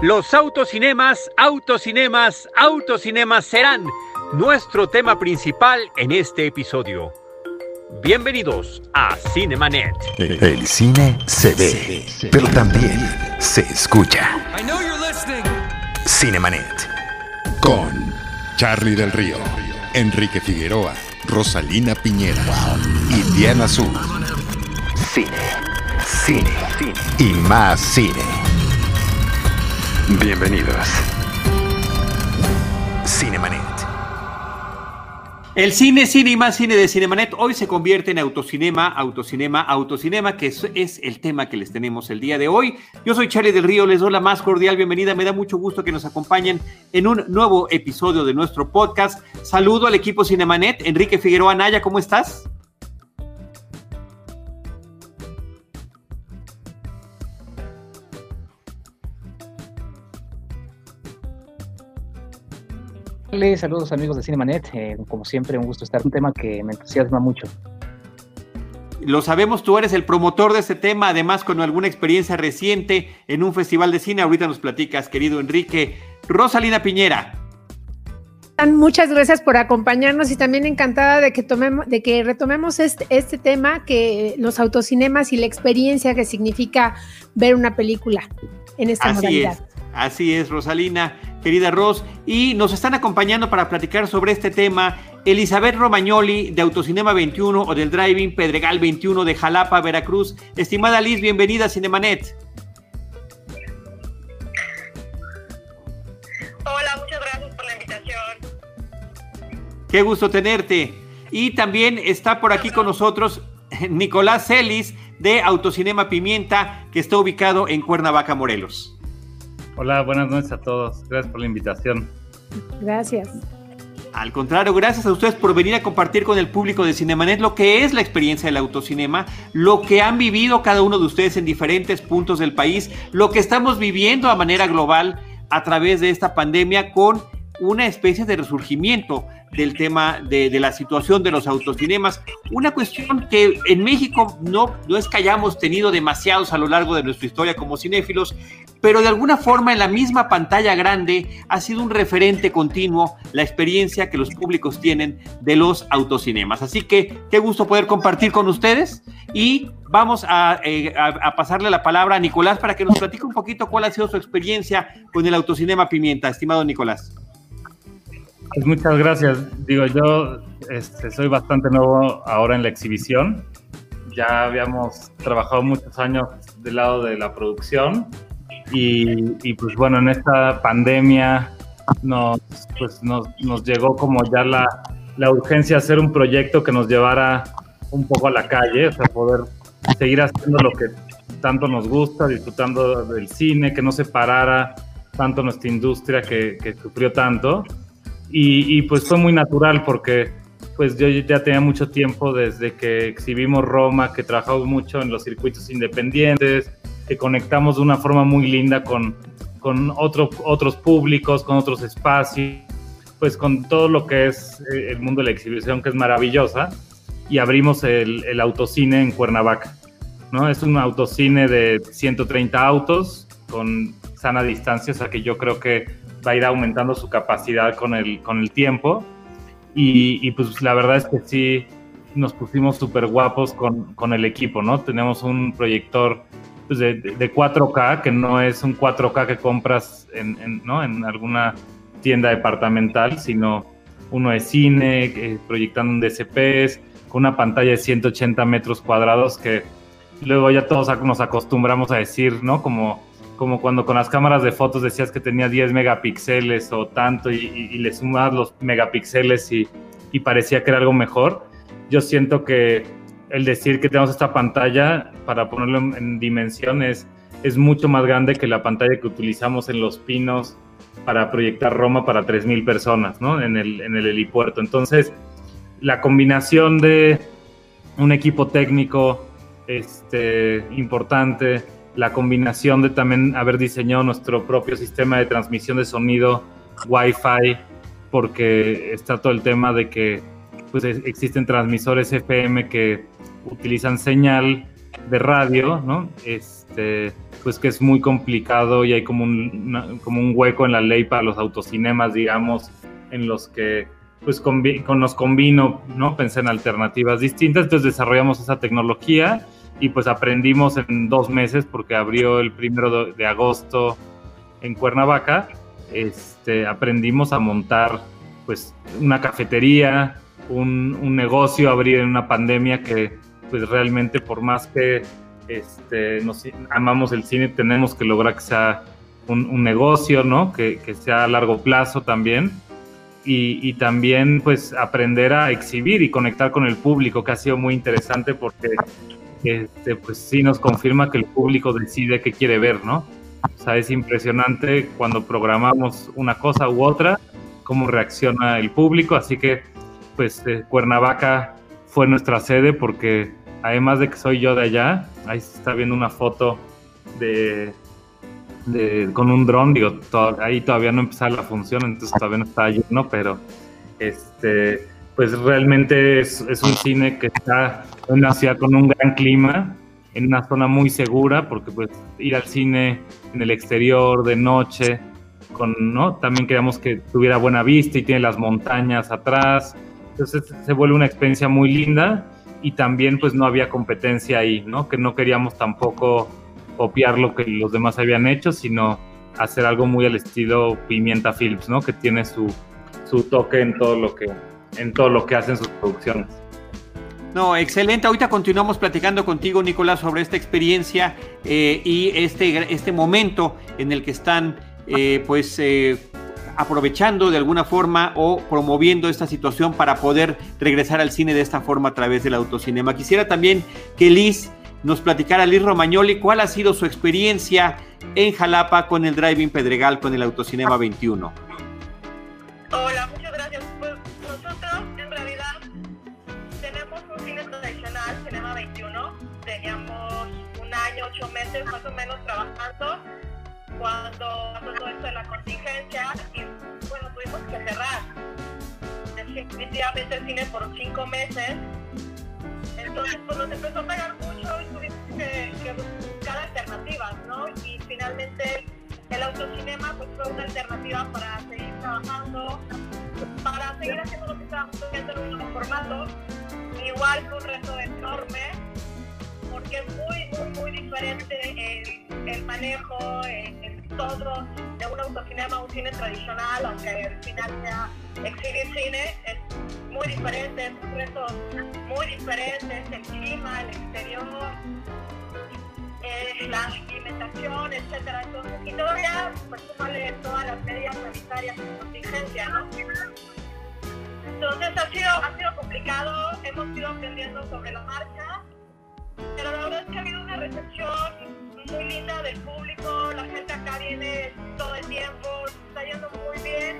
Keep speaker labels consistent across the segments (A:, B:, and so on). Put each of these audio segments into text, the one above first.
A: Los autocinemas, autocinemas, autocinemas serán nuestro tema principal en este episodio. Bienvenidos a Cinemanet.
B: El cine se ve, pero también se escucha. Cinemanet. Con Charlie del Río, Enrique Figueroa, Rosalina Piñera y Diana Azul. Cine, cine, cine y más cine. Bienvenidos. Cinemanet.
A: El cine, cine y más cine de Cinemanet hoy se convierte en autocinema, autocinema, autocinema, que es, es, el tema que les tenemos el día de hoy. Yo soy Charlie del Río, les doy la más cordial bienvenida. Me da mucho gusto que nos acompañen en un nuevo episodio de nuestro podcast. Saludo al equipo Cinemanet. Enrique Figueroa Naya, ¿cómo estás?
C: Saludos amigos de Cinemanet, eh, como siempre un gusto estar, un tema que me entusiasma mucho.
A: Lo sabemos, tú eres el promotor de este tema, además con alguna experiencia reciente en un festival de cine, ahorita nos platicas, querido Enrique. Rosalina Piñera.
D: Muchas gracias por acompañarnos y también encantada de que tomemos, de que retomemos este, este tema, que los autocinemas y la experiencia que significa ver una película en esta
A: Así
D: modalidad.
A: Es. Así es, Rosalina, querida Ros. Y nos están acompañando para platicar sobre este tema Elizabeth Romagnoli de Autocinema 21 o del Driving Pedregal 21 de Jalapa, Veracruz. Estimada Liz, bienvenida a Cinemanet.
E: Hola, muchas gracias por la invitación.
A: Qué gusto tenerte. Y también está por aquí con nosotros Nicolás Celis de Autocinema Pimienta, que está ubicado en Cuernavaca, Morelos.
F: Hola, buenas noches a todos. Gracias por la invitación.
D: Gracias.
A: Al contrario, gracias a ustedes por venir a compartir con el público de Cinemanet lo que es la experiencia del autocinema, lo que han vivido cada uno de ustedes en diferentes puntos del país, lo que estamos viviendo a manera global a través de esta pandemia con una especie de resurgimiento del tema de, la situación de los autocinemas. Una cuestión que en México no, no es que hayamos tenido demasiados a lo largo de nuestra historia como cinéfilos, pero de alguna forma en la misma pantalla grande ha sido un referente continuo la experiencia que los públicos tienen de los autocinemas. Así que qué gusto poder compartir con ustedes y vamos a, eh, a pasarle la palabra a Nicolás para que nos platique un poquito cuál ha sido su experiencia con el autocinema Pimienta, estimado Nicolás.
F: Pues muchas gracias. Digo, yo este, soy bastante nuevo ahora en la exhibición. Ya habíamos trabajado muchos años del lado de la producción y, pues bueno, en esta pandemia nos, pues nos, nos llegó como ya la, la, urgencia de hacer un proyecto que nos llevara un poco a la calle, o sea, poder seguir haciendo lo que tanto nos gusta, disfrutando del cine, que no se parara tanto nuestra industria que, que sufrió tanto. Y, y, pues fue muy natural porque pues yo ya tenía mucho tiempo desde que exhibimos Roma, que trabajamos mucho en los circuitos independientes, que conectamos de una forma muy linda con, con otro, otros públicos, con otros espacios, pues con todo lo que es eh, el mundo de la exhibición, que es maravillosa, y abrimos el, el autocine en Cuernavaca. ¿no? Es un autocine de 130 autos con sana distancia, o sea que yo creo que va a ir aumentando su capacidad con el, con el tiempo. Y, pues la verdad es que sí nos pusimos súper guapos con, con, el equipo, ¿no? Tenemos un proyector pues, de, de, 4K, que no es un 4K que compras en, en, ¿no? en alguna tienda departamental, sino uno de cine, eh, proyectando un DCPs, con una pantalla de 180 metros cuadrados que luego ya todos nos acostumbramos a decir, ¿no? Como como cuando con las cámaras de fotos decías que tenía 10 megapíxeles o tanto y, y, y le sumabas los megapíxeles y, y, parecía que era algo mejor. Yo siento que el decir que tenemos esta pantalla, para ponerlo en dimensiones, es mucho más grande que la pantalla que utilizamos en Los Pinos para proyectar Roma para 3.000 personas, ¿no? En el, en el helipuerto. Entonces, la combinación de un equipo técnico este, importante, la combinación de también haber diseñado nuestro propio sistema de transmisión de sonido Wi-Fi, porque está todo el tema de que pues, existen transmisores FM que utilizan señal de radio, ¿no? Este, pues que es muy complicado y hay como un, como un hueco en la ley para los autocinemas, digamos, en los que pues con, nos convino, ¿no? Pensé en alternativas distintas, entonces desarrollamos esa tecnología y pues aprendimos en dos meses porque abrió el primero de agosto en Cuernavaca, este, aprendimos a montar pues una cafetería, un, un negocio, abrir en una pandemia que pues realmente por más que este, nos amamos el cine, tenemos que lograr que sea un, negocio, ¿no? Que, que, sea a largo plazo también. Y, y, también, pues, aprender a exhibir y conectar con el público, que ha sido muy interesante porque, este, pues, sí nos confirma que el público decide qué quiere ver, ¿no? O sea, es impresionante cuando programamos una cosa u otra, cómo reacciona el público. Así que, pues, eh, Cuernavaca fue nuestra sede porque además de que soy yo de allá, ahí se está viendo una foto de, con un dron, digo, ahí todavía no empezaba la función, entonces todavía no está lleno, pero este, pues realmente es, un cine que está en una ciudad con un gran clima, en una zona muy segura, porque pues ir al cine en el exterior de noche, con, ¿no? También queríamos que tuviera buena vista y tiene las montañas atrás, entonces se vuelve una experiencia muy linda y también pues no había competencia ahí, ¿no? Que no queríamos tampoco copiar lo que los demás habían hecho, sino hacer algo muy al estilo Pimienta Phillips, ¿no? Que tiene su, su toque en todo lo que en todo lo que hacen sus producciones.
A: No, excelente. Ahorita continuamos platicando contigo, Nicolás, sobre esta experiencia eh, y este, este momento en el que están, eh, pues, eh, aprovechando de alguna forma o promoviendo esta situación para poder regresar al cine de esta forma a través del autocinema. Quisiera también que Liz nos platicara, Liz Romagnoli, cuál ha sido su experiencia en Jalapa con el Driving Pedregal, con el Autocinema 21.
E: Cuando todo esto de la contingencia y bueno, tuvimos que cerrar definitivamente el cine por cinco meses. Entonces pues nos empezó a pegar mucho y tuvimos que, buscar alternativas, ¿no? Y finalmente el autocinema pues fue una alternativa para seguir trabajando, para seguir haciendo lo que estábamos haciendo en un formato. Igual fue un reto enorme porque es muy, muy, muy diferente el, manejo, el, todo de un autocinema a un cine tradicional, aunque al final sea exhibir cine, es muy diferente, es un reto muy diferente, el clima, el exterior, la alimentación, etcétera. Entonces, y todavía, pues súmale todas las medidas sanitarias de contingencia, ¿no? Entonces ha sido, ha sido complicado, hemos ido aprendiendo sobre la marcha, pero la verdad es que ha habido una recepción muy linda del público, la gente acá viene todo el tiempo, está yendo muy bien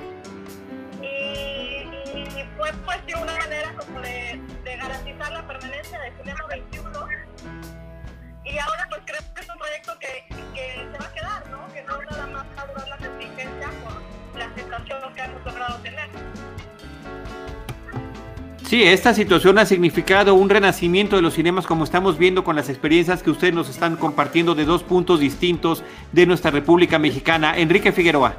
E: y, fue pues de una manera como de, garantizar la permanencia de Cinema 21 y ahora pues creo que es un proyecto que, que se va a quedar, ¿no? que no nada más va a durar la contingencia por la aceptación que hemos logrado tener.
A: Sí, esta situación ha significado un renacimiento de los cinemas como estamos viendo con las experiencias que ustedes nos están compartiendo de dos puntos distintos de nuestra República Mexicana. Enrique Figueroa.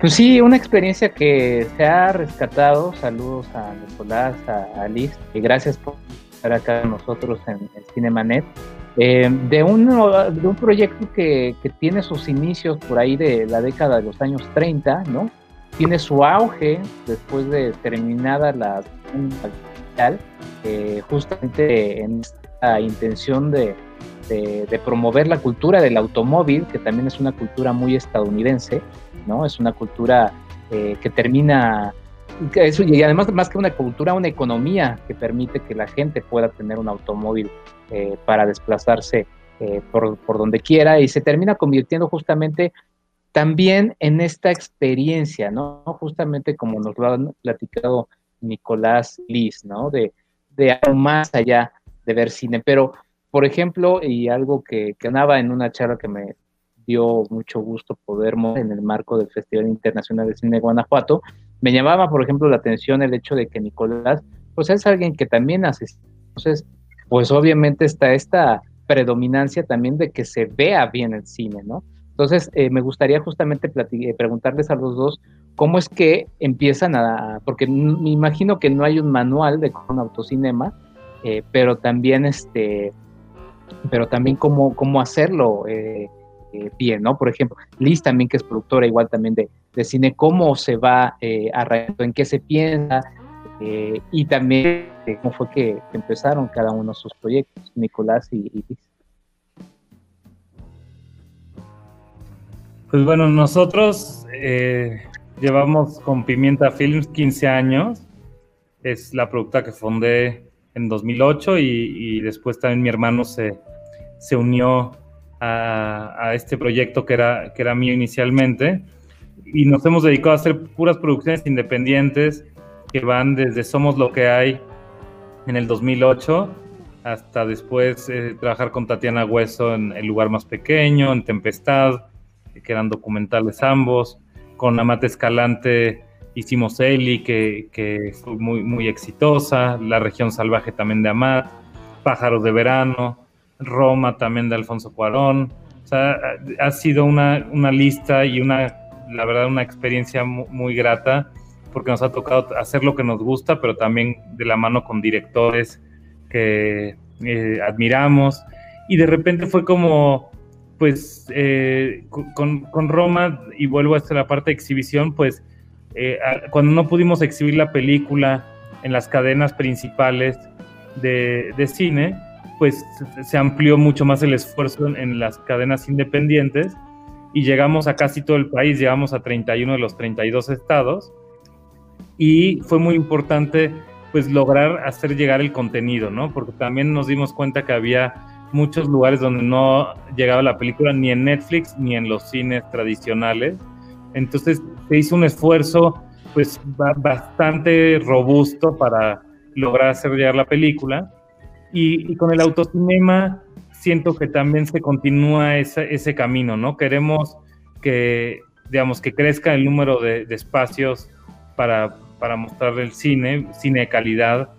C: Pues sí, una experiencia que se ha rescatado. Saludos a Nicolás, a, Liz, y gracias por estar acá con nosotros en, el Cinemanet. Eh, de, un, de un proyecto que, que, tiene sus inicios por ahí de la década de los años 30, ¿no? Tiene su auge después de terminada la Segunda eh, justamente en esta intención de, promover la cultura del automóvil, que también es una cultura muy estadounidense, ¿no? Es una cultura eh, que termina, eso, y además más que una cultura, una economía que permite que la gente pueda tener un automóvil eh, para desplazarse por, por donde quiera y se termina convirtiendo justamente también en esta experiencia, ¿no? Justamente como nos lo han platicado Nicolás Liz, ¿no? De, de algo más allá de ver cine. Pero, por ejemplo, y algo que, que andaba en una charla que me dio mucho gusto poder en el marco del Festival Internacional de Cine de Guanajuato, me llamaba, por ejemplo, la atención el hecho de que Nicolás, pues es alguien que también hace. Entonces, pues obviamente está esta predominancia también de que se vea bien el cine, ¿no? Entonces, eh, me gustaría justamente eh, preguntarles a los dos cómo es que empiezan a, porque me imagino que no hay un manual de un autocinema, eh, pero también este, pero también cómo, cómo hacerlo bien, ¿no? Por ejemplo, Liz también que es productora igual también de, de cine, cómo se va a en qué se piensa, eh, y también eh, cómo fue que, empezaron cada uno de sus proyectos, Nicolás y, Liz.
F: Pues bueno, nosotros eh, llevamos con Pimienta Films 15 años. Es la producta que fundé en 2008 y, después también mi hermano se, se unió a, este proyecto que era, que era mío inicialmente. Y nos hemos dedicado a hacer puras producciones independientes que van desde Somos lo que hay en el 2008 hasta después eh, trabajar con Tatiana Hueso en El lugar más pequeño, en Tempestad, que eran documentales ambos. Con Amate Escalante hicimos Eli, que, que, fue muy, muy exitosa. La región salvaje también de Amat. Pájaros de verano. Roma también de Alfonso Cuarón. O sea, ha sido una, una lista y una, la verdad, una experiencia muy, muy grata porque nos ha tocado hacer lo que nos gusta, pero también de la mano con directores que eh, admiramos. Y de repente fue como, pues, eh, con, con, Roma, y vuelvo a la parte de exhibición, pues, eh, cuando no pudimos exhibir la película en las cadenas principales de, de, cine, pues se amplió mucho más el esfuerzo en, en las cadenas independientes y llegamos a casi todo el país, llegamos a 31 de los 32 estados y fue muy importante pues lograr hacer llegar el contenido, ¿no? Porque también nos dimos cuenta que había muchos lugares donde no llegaba la película ni en Netflix ni en los cines tradicionales. Entonces se hizo un esfuerzo pues bastante robusto para lograr hacer llegar la película. Y, con el autocinema siento que también se continúa ese, ese camino, ¿no? Queremos que, digamos, que crezca el número de, de espacios para para mostrar el cine, cine de calidad.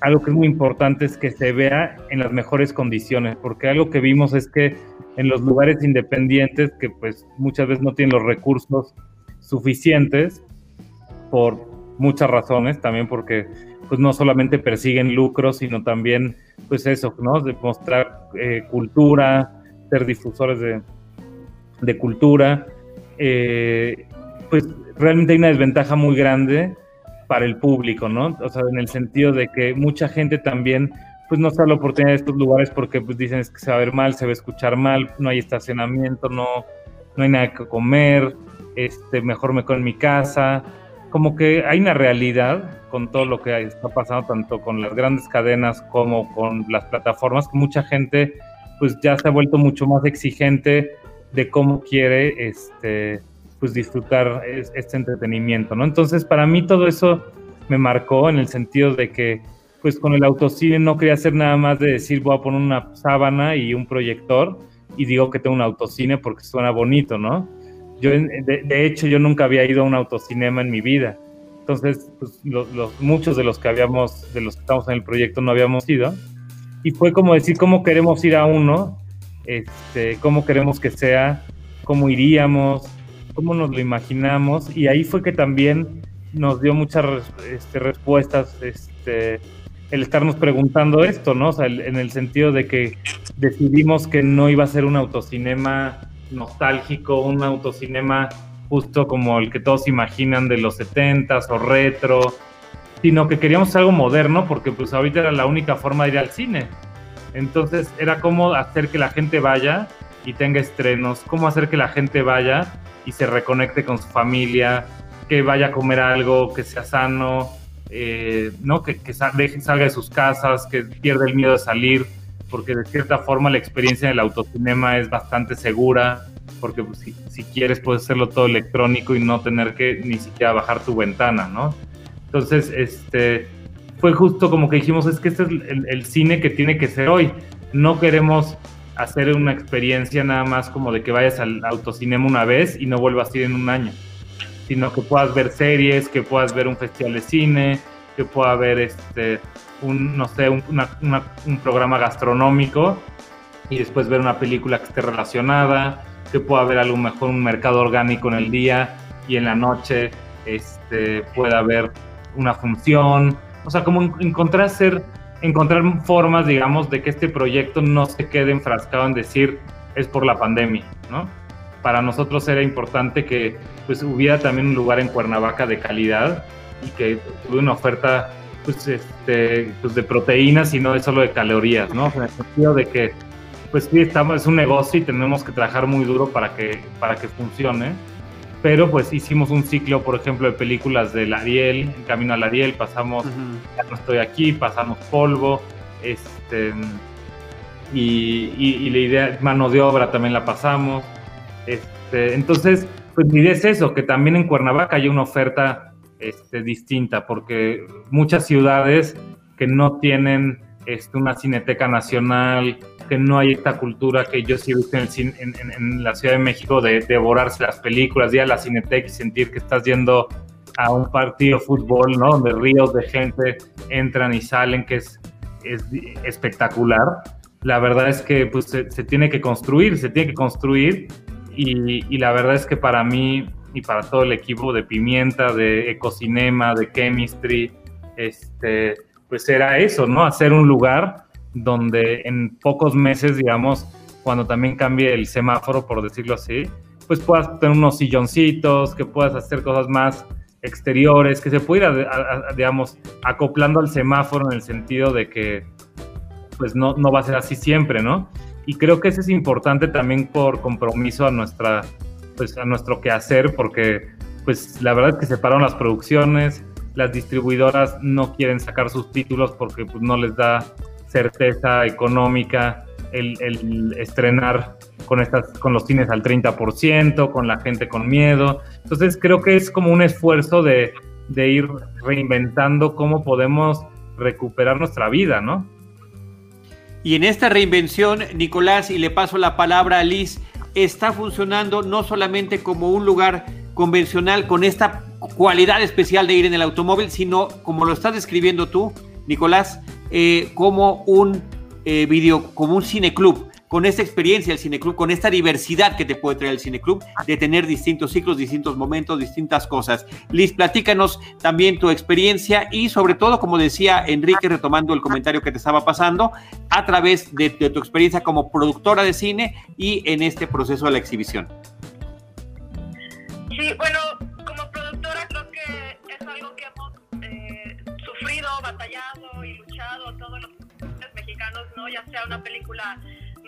F: Algo que es muy importante es que se vea en las mejores condiciones, porque algo que vimos es que en los lugares independientes, que pues muchas veces no tienen los recursos suficientes, por muchas razones, también porque pues no solamente persiguen lucros, sino también pues eso, ¿no? De mostrar eh, cultura, ser difusores de, de cultura, eh, pues realmente hay una desventaja muy grande para el público, ¿no? O sea, en el sentido de que mucha gente también, pues no está la oportunidad de estos lugares porque pues dicen que se va a ver mal, se va a escuchar mal, no hay estacionamiento, no, no hay nada que comer, este, mejor me quedo en mi casa. Como que hay una realidad con todo lo que está pasando, tanto con las grandes cadenas como con las plataformas, que mucha gente pues ya se ha vuelto mucho más exigente de cómo quiere este, pues disfrutar este entretenimiento, ¿no? Entonces, para mí todo eso me marcó en el sentido de que, pues con el autocine no quería hacer nada más de decir voy a poner una sábana y un proyector y digo que tengo un autocine porque suena bonito, ¿no? Yo, de, hecho, yo nunca había ido a un autocinema en mi vida. Entonces, pues, muchos de los que habíamos, de los que estamos en el proyecto no habíamos ido. Y fue como decir cómo queremos ir a uno, este, cómo queremos que sea, cómo iríamos, cómo nos lo imaginamos y ahí fue que también nos dio muchas este, respuestas este, el estarnos preguntando esto, ¿no? O sea, en el sentido de que decidimos que no iba a ser un autocinema nostálgico, un autocinema justo como el que todos imaginan de los 70s o retro, sino que queríamos algo moderno porque pues ahorita era la única forma de ir al cine. Entonces era cómo hacer que la gente vaya y tenga estrenos, cómo hacer que la gente vaya y se reconecte con su familia, que vaya a comer algo, que sea sano, eh, ¿no? que, que salga de sus casas, que pierda el miedo de salir, porque de cierta forma la experiencia del autocinema es bastante segura, porque pues, si, quieres puedes hacerlo todo electrónico y no tener que ni siquiera bajar tu ventana, ¿no? Entonces, este, fue justo como que dijimos, es que este es el, el cine que tiene que ser hoy. No queremos hacer una experiencia nada más como de que vayas al autocinema una vez y no vuelvas a ir en un año, sino que puedas ver series, que puedas ver un festival de cine, que pueda ver este, un, no sé, un, un programa gastronómico y después ver una película que esté relacionada, que pueda haber a lo mejor un mercado orgánico en el día y en la noche este, pueda haber una función. O sea, como encontrar, ser, encontrar formas, digamos, de que este proyecto no se quede enfrascado en decir es por la pandemia, ¿no? Para nosotros era importante que pues, hubiera también un lugar en Cuernavaca de calidad y que tuviera una oferta pues, este, pues de proteínas y no solo de calorías, ¿no? En el sentido de que pues sí, estamos, es un negocio y tenemos que trabajar muy duro para que, para que funcione. Pero pues hicimos un ciclo, por ejemplo, de películas del Ariel, en Camino al Ariel, pasamos Ya no estoy aquí, pasamos Polvo, este, y, y, la idea, mano de obra también la pasamos. Este, entonces, pues mi idea es eso, que también en Cuernavaca hay una oferta este, distinta, porque muchas ciudades que no tienen este, una cineteca nacional, que no hay esta cultura que yo sí he en, la Ciudad de México de, devorarse las películas, ir a la cineteca y sentir que estás yendo a un partido de fútbol, ¿no? Donde ríos de gente entran y salen, que es, es espectacular. La verdad es que pues, se, tiene que construir, se tiene que construir y, y, la verdad es que para mí y para todo el equipo de Pimienta, de Ecocinema, de Chemistry, este, pues era eso, ¿no? Hacer un lugar donde en pocos meses, digamos, cuando también cambie el semáforo, por decirlo así, pues puedas tener unos silloncitos, que puedas hacer cosas más exteriores, que se ir, digamos, acoplando al semáforo en el sentido de que, pues no, no va a ser así siempre, ¿no? Y creo que eso es importante también por compromiso a nuestra, pues a nuestro quehacer, porque, pues la verdad es que se pararon las producciones, las distribuidoras no quieren sacar sus títulos porque pues, no les da certeza económica el, estrenar con, estas, con los cines al 30%, con la gente con miedo. Entonces creo que es como un esfuerzo de, de ir reinventando cómo podemos recuperar nuestra vida, ¿no?
A: Y en esta reinvención, Nicolás, y le paso la palabra a Liz, está funcionando no solamente como un lugar convencional con esta cualidad especial de ir en el automóvil, sino como lo estás describiendo tú, Nicolás, eh, como un eh, video, como un cineclub, con esta experiencia del cineclub, con esta diversidad que te puede traer el cineclub, de tener distintos ciclos, distintos momentos, distintas cosas. Liz, platícanos también tu experiencia y sobre todo, como decía Enrique, retomando el comentario que te estaba pasando, a través de, de tu experiencia como productora de cine y en este proceso de la exhibición.
E: Bueno, batallado y luchado todos los mexicanos, ¿no? Ya sea una película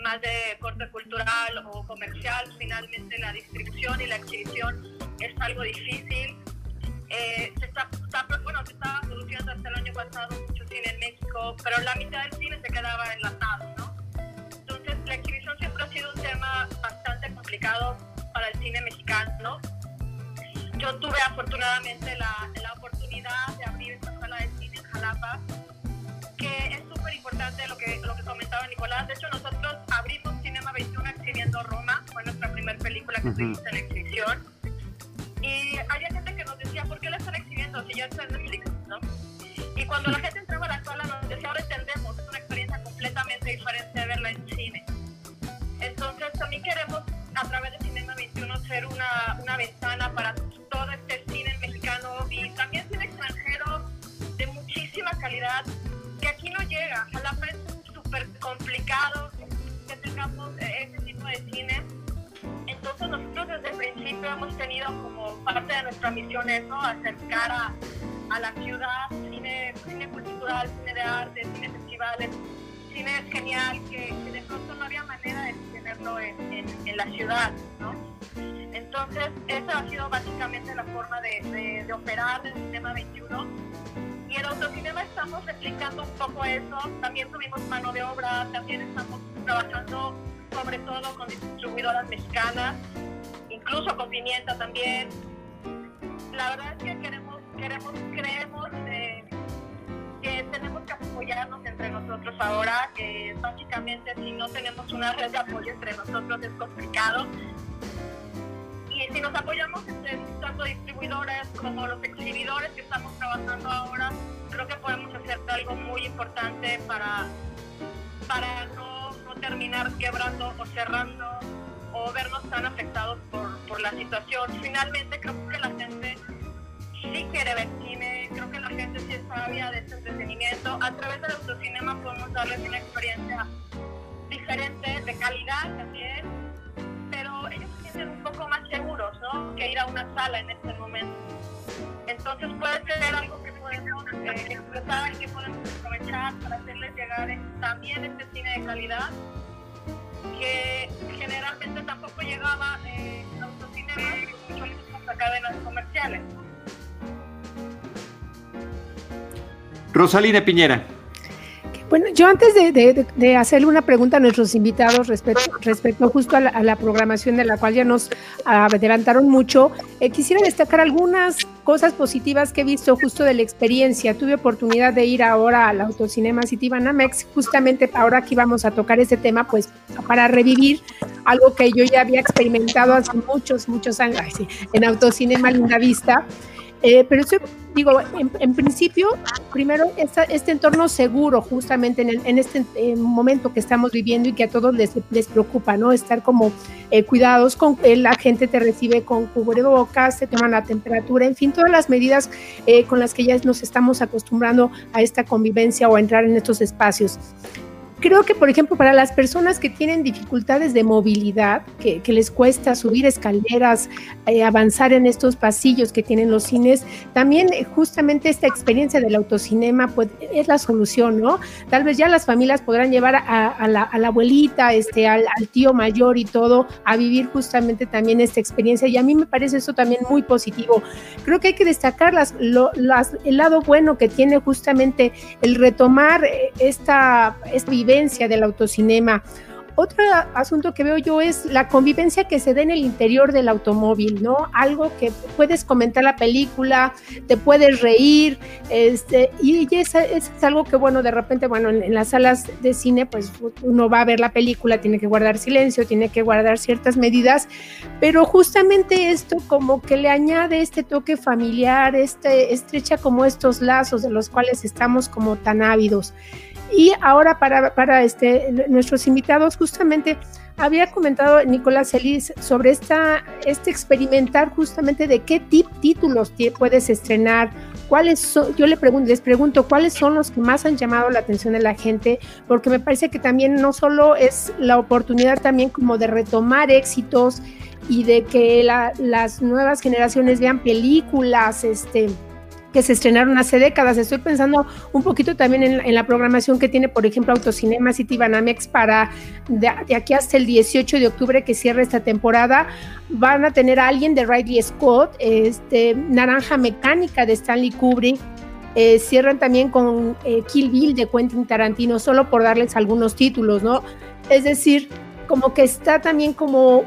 E: más de corte cultural o comercial, finalmente la distribución y la exhibición es algo difícil. Eh, se, está, bueno, se estaba produciendo hasta el año pasado mucho cine en México, pero la mitad del cine se quedaba enlatado, ¿no? Entonces la exhibición siempre ha sido un tema bastante complicado para el cine mexicano. Yo tuve afortunadamente la, la oportunidad de abrir esta sala de cine que es súper importante lo que, lo que comentaba Nicolás. De hecho, nosotros abrimos Cinema 21 exhibiendo Roma, fue nuestra primera película que tuvimos en exhibición. Y había gente que nos decía, ¿por qué la están exhibiendo si ya está en Netflix? ¿no? Y cuando la gente entraba a la sala nos decía, ahora entendemos, es una experiencia completamente diferente de verla en cine. Entonces también queremos a través de Cinema 21 ser una, súper complicado que tengamos ese tipo de cine. Entonces nosotros desde el principio hemos tenido como parte de nuestra misión eso, acercar a, a la ciudad, cine, cine cultural, cine de arte, cine festivales, cine genial, que, de pronto no había manera de tenerlo en, en, la ciudad, ¿no? Entonces, esa ha sido básicamente la forma de, de, de operar del Sistema 21 y en Autocinema estamos replicando un poco eso. También tuvimos mano de obra, también estamos trabajando sobre todo con distribuidoras mexicanas, incluso con Pimienta también. La verdad es que queremos, queremos, creemos eh, que tenemos que apoyarnos entre nosotros ahora, que básicamente si no tenemos una red de apoyo entre nosotros es complicado. Si nos apoyamos tanto distribuidores como los exhibidores que estamos trabajando ahora, creo que podemos hacer algo muy importante para, para no, no terminar quebrando o cerrando o vernos tan afectados por, por la situación. Finalmente creo que la gente sí quiere ver cine, creo que la gente sí es sabia de este entretenimiento. A través del autocinema podemos darles una experiencia diferente, de calidad también, pero ellos se sienten un poco más Que ir a una sala en este momento. Entonces puede ser algo que podemos eh, y que podemos aprovechar para hacerles llegar eh, también este cine de calidad que generalmente tampoco llegaba eh, a autocinemas, mucho a cadenas comerciales.
A: Rosalina Piñera.
D: Bueno, yo antes de, hacerle una pregunta a nuestros invitados respecto, respecto justo a la, programación de la cual ya nos adelantaron mucho, eh, quisiera destacar algunas cosas positivas que he visto justo de la experiencia. Tuve oportunidad de ir ahora al Autocinema City Banamex, justamente ahora que íbamos a tocar ese tema, pues para revivir algo que yo ya había experimentado hace muchos, muchos años en Autocinema Linda Vista. Eh, pero eso, digo, en, principio, primero, este entorno seguro, justamente en, este momento que estamos viviendo y que a todos les, les preocupa, ¿no? Estar como eh, cuidados, con eh, la gente te recibe con cubrebocas, se toman la temperatura, en fin, todas las medidas con las que ya nos estamos acostumbrando a esta convivencia o a entrar en estos espacios creo que, por ejemplo, para las personas que tienen dificultades de movilidad, que, les cuesta subir escaleras, eh, avanzar en estos pasillos que tienen los cines, también eh, justamente esta experiencia del autocinema pues, es la solución, ¿no? Tal vez ya las familias podrán llevar a, la, abuelita, este, al, tío mayor y todo, a vivir justamente también esta experiencia. Y a mí me parece eso también muy positivo. Creo que hay que destacar las, el lado bueno que tiene justamente el retomar eh, esta, esta vivencia del autocinema. Otro asunto que veo yo es la convivencia que se da en el interior del automóvil, ¿no? Algo que puedes comentar la película, te puedes reír, este, y es, es algo que, bueno, de repente, bueno, en, las salas de cine, pues uno va a ver la película, tiene que guardar silencio, tiene que guardar ciertas medidas, pero justamente esto como que le añade este toque familiar, este, estrecha como estos lazos de los cuales estamos como tan ávidos. Y ahora para, para este, nuestros invitados, justamente había comentado Nicolás Elis sobre esta, este experimentar justamente de qué tip, títulos puedes estrenar, cuáles son, yo le pregunto, les pregunto cuáles son los que más han llamado la atención de la gente, porque me parece que también no solo es la oportunidad también como de retomar éxitos y de que las nuevas generaciones vean películas, este, que se estrenaron hace décadas. Estoy pensando un poquito también en, la programación que tiene, por ejemplo, Autocinema City Banamex para de, aquí hasta el 18 de octubre que cierra esta temporada. Van a tener a alguien de Ridley Scott, este, Naranja Mecánica de Stanley Kubrick. Eh, cierran también con eh, Kill Bill de Quentin Tarantino, solo por darles algunos títulos, ¿no? Es decir, como que está también como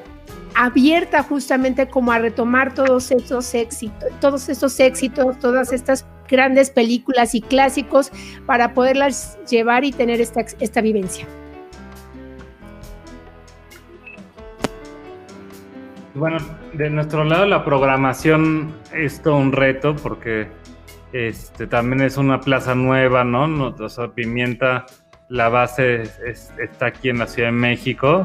D: abierta justamente como a retomar todos esos éxitos, todos éxitos, todas estas grandes películas y clásicos para poderlas llevar y tener esta, esta vivencia.
F: Bueno, de nuestro lado la programación es todo un reto porque este también es una plaza nueva, ¿no? O Pimienta, la base está aquí en la Ciudad de México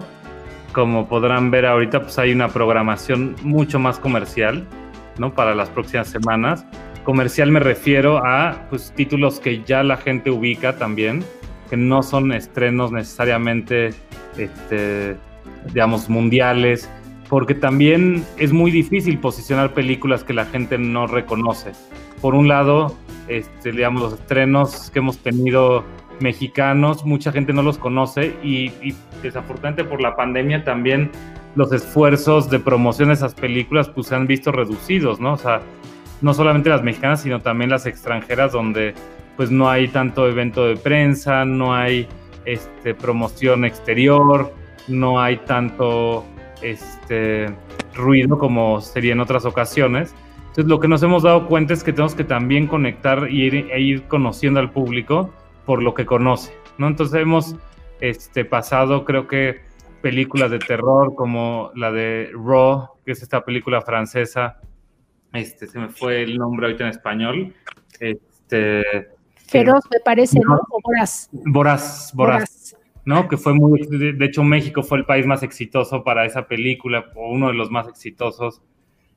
F: como podrán ver ahorita, pues hay una programación mucho más comercial, ¿no? Para las próximas semanas. Comercial me refiero a pues, títulos que ya la gente ubica también, que no son estrenos necesariamente, este, digamos, mundiales, porque también es muy difícil posicionar películas que la gente no reconoce. Por un lado, este, digamos, los estrenos que hemos tenido mexicanos, mucha gente no los conoce y, desafortunadamente por la pandemia también los esfuerzos de promoción de esas películas pues se han visto reducidos, ¿no? O sea, no solamente las mexicanas, sino también las extranjeras donde pues no hay tanto evento de prensa, no hay este, promoción exterior, no hay tanto este, ruido como sería en otras ocasiones. Entonces lo que nos hemos dado cuenta es que tenemos que también conectar y ir, e ir conociendo al público por lo que conoce, ¿no? Entonces hemos este, pasado, creo que películas de terror como la de Raw, que es esta película francesa. Este, se me fue el nombre ahorita en español. Este,
D: Feroz, me parece, ¿no? ¿no?
F: Voraz. Voraz, Voraz. ¿no? Que fue muy, de hecho México fue el país más exitoso para esa película, o uno de los más exitosos,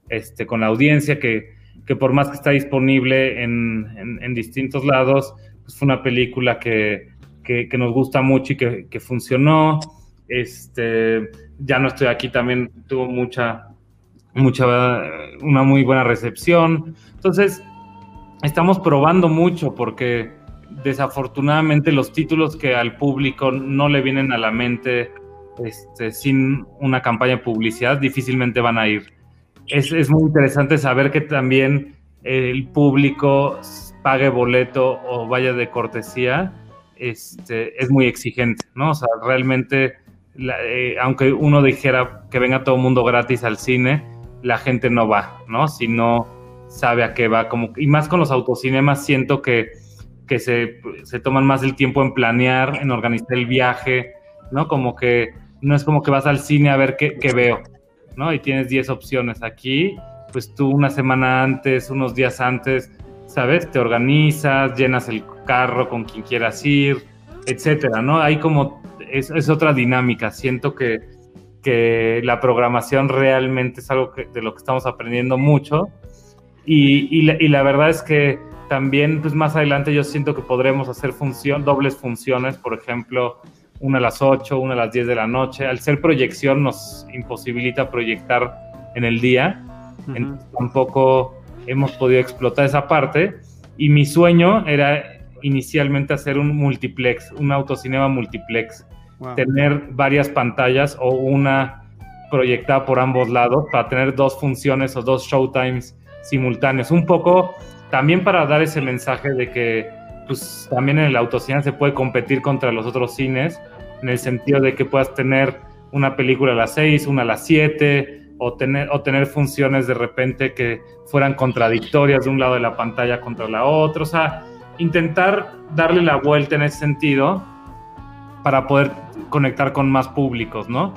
F: este, con la audiencia, que, que por más que está disponible en, en, distintos lados, pues fue una película que, que, nos gusta mucho y que, que, funcionó. Este, ya no estoy aquí, también tuvo mucha, mucha, una muy buena recepción. Entonces, estamos probando mucho porque desafortunadamente los títulos que al público no le vienen a la mente este, sin una campaña de publicidad difícilmente van a ir. Es, es, muy interesante saber que también el público pague boleto o vaya de cortesía, este, es muy exigente, ¿no? O sea, realmente, eh, aunque uno dijera que venga todo el mundo gratis al cine, la gente no va, ¿no? Si no sabe a qué va, como, y más con los autocinemas siento que que se, se, toman más el tiempo en planear, en organizar el viaje, ¿no? Como que no es como que vas al cine a ver qué, qué veo, ¿no? Y tienes 10 opciones. Aquí, pues tú una semana antes, unos días antes, ¿sabes? Te organizas, llenas el carro con quien quieras ir, etcétera, ¿no? Hay como, es, es otra dinámica. Siento que, que, la programación realmente es algo que, de lo que estamos aprendiendo mucho. Y, y, la, y la verdad es que también, pues más adelante yo siento que podremos hacer función, dobles funciones, por ejemplo, una a las 8, una a las 10 de la noche. Al ser proyección nos imposibilita proyectar en el día, entonces tampoco hemos podido explotar esa parte. Y mi sueño era inicialmente hacer un multiplex, un autocinema multiplex, wow. tener varias pantallas o una proyectada por ambos lados para tener dos funciones o dos showtimes simultáneos. Un poco también para dar ese mensaje de que pues también en el autocine se puede competir contra los otros cines, en el sentido de que puedas tener una película a las 6, una a las 7, o tener, o tener funciones de repente que fueran contradictorias de un lado de la pantalla contra la otra, o sea, intentar darle la vuelta en ese sentido para poder conectar con más públicos, ¿no?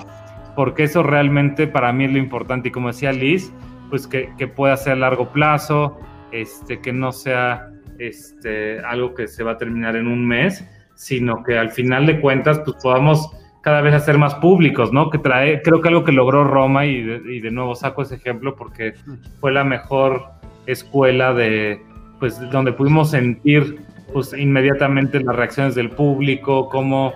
F: Porque eso realmente para mí es lo importante y como decía Liz, pues que, que pueda ser a largo plazo, este, que no sea este, algo que se va a terminar en un mes, sino que al final de cuentas pues podamos cada vez hacer más públicos, ¿no? Que trae, creo que algo que logró Roma y de, y de nuevo saco ese ejemplo porque fue la mejor escuela de, pues, donde pudimos sentir pues inmediatamente las reacciones del público, cómo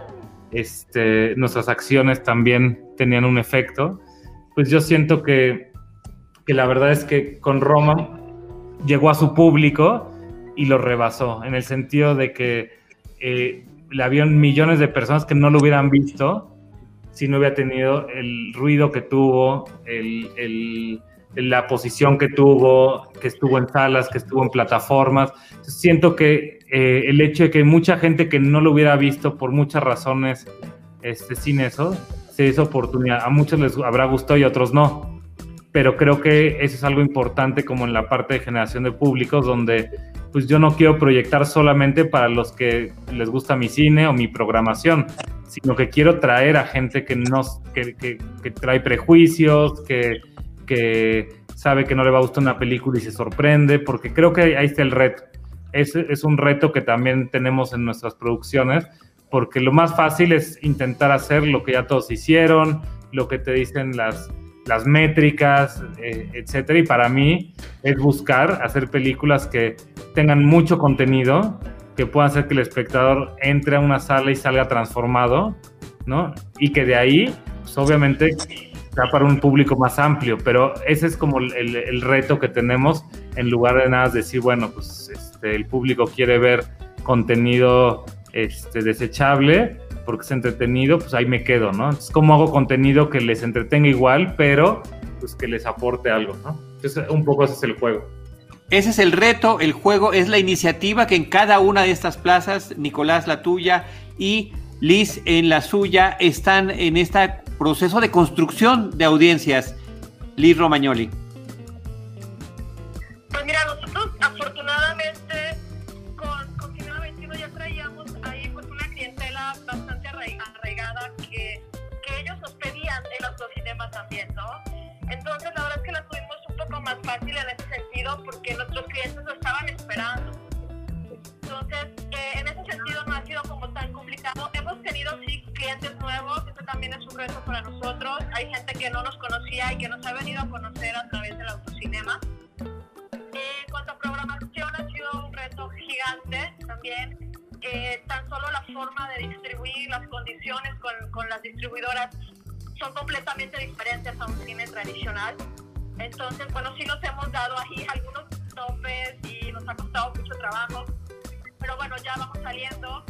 F: este, nuestras acciones también tenían un efecto. Pues yo siento que, que la verdad es que con Roma llegó a su público y lo rebasó, en el sentido de que eh, le habían millones de personas que no lo hubieran visto si no hubiera tenido el ruido que tuvo, el, la posición que tuvo, que estuvo en salas, que estuvo en plataformas. Siento que eh, el hecho de que mucha gente que no lo hubiera visto por muchas razones este, sin eso, se hizo oportunidad. A muchos les habrá gustado y a otros no pero creo que eso es algo importante como en la parte de generación de públicos, donde pues yo no quiero proyectar solamente para los que les gusta mi cine o mi programación, sino que quiero traer a gente que, no, que, que, que trae prejuicios, que, que sabe que no le va a gustar una película y se sorprende, porque creo que ahí está el reto. Es, es un reto que también tenemos en nuestras producciones, porque lo más fácil es intentar hacer lo que ya todos hicieron, lo que te dicen las, las métricas, eh, etcétera. Y para mí es buscar hacer películas que tengan mucho contenido, que puedan hacer que el espectador entre a una sala y salga transformado, ¿no? Y que de ahí, pues obviamente, sea para un público más amplio. Pero ese es como el, reto que tenemos en lugar de nada decir, bueno, pues este, el público quiere ver contenido este, desechable porque es entretenido, pues ahí me quedo, ¿no? Entonces, ¿cómo hago contenido que les entretenga igual, pero pues que les aporte algo, ¿no? Entonces, un poco ese es el juego.
A: Ese es el reto, el juego es la iniciativa que en cada una de estas plazas, Nicolás la tuya y Liz en la suya, están en este proceso de construcción de audiencias. Liz Romagnoli.
E: Pues mira, nosotros afortunadamente también, ¿no? Entonces, la verdad es que la tuvimos un poco más fácil en ese sentido porque nuestros clientes lo estaban esperando. Entonces, eh, en ese sentido no ha sido como tan complicado. Hemos tenido, sí, clientes nuevos, eso también es un reto para nosotros. Hay gente que no nos conocía y que nos ha venido a conocer a través del autocinema. Eh, en cuanto a programación, ha sido un reto gigante también. Eh, tan solo la forma de distribuir, las condiciones con, con las distribuidoras son completamente diferentes a un cine tradicional. Entonces, bueno, sí nos hemos dado ahí algunos topes y nos ha costado mucho trabajo, pero bueno, ya vamos saliendo.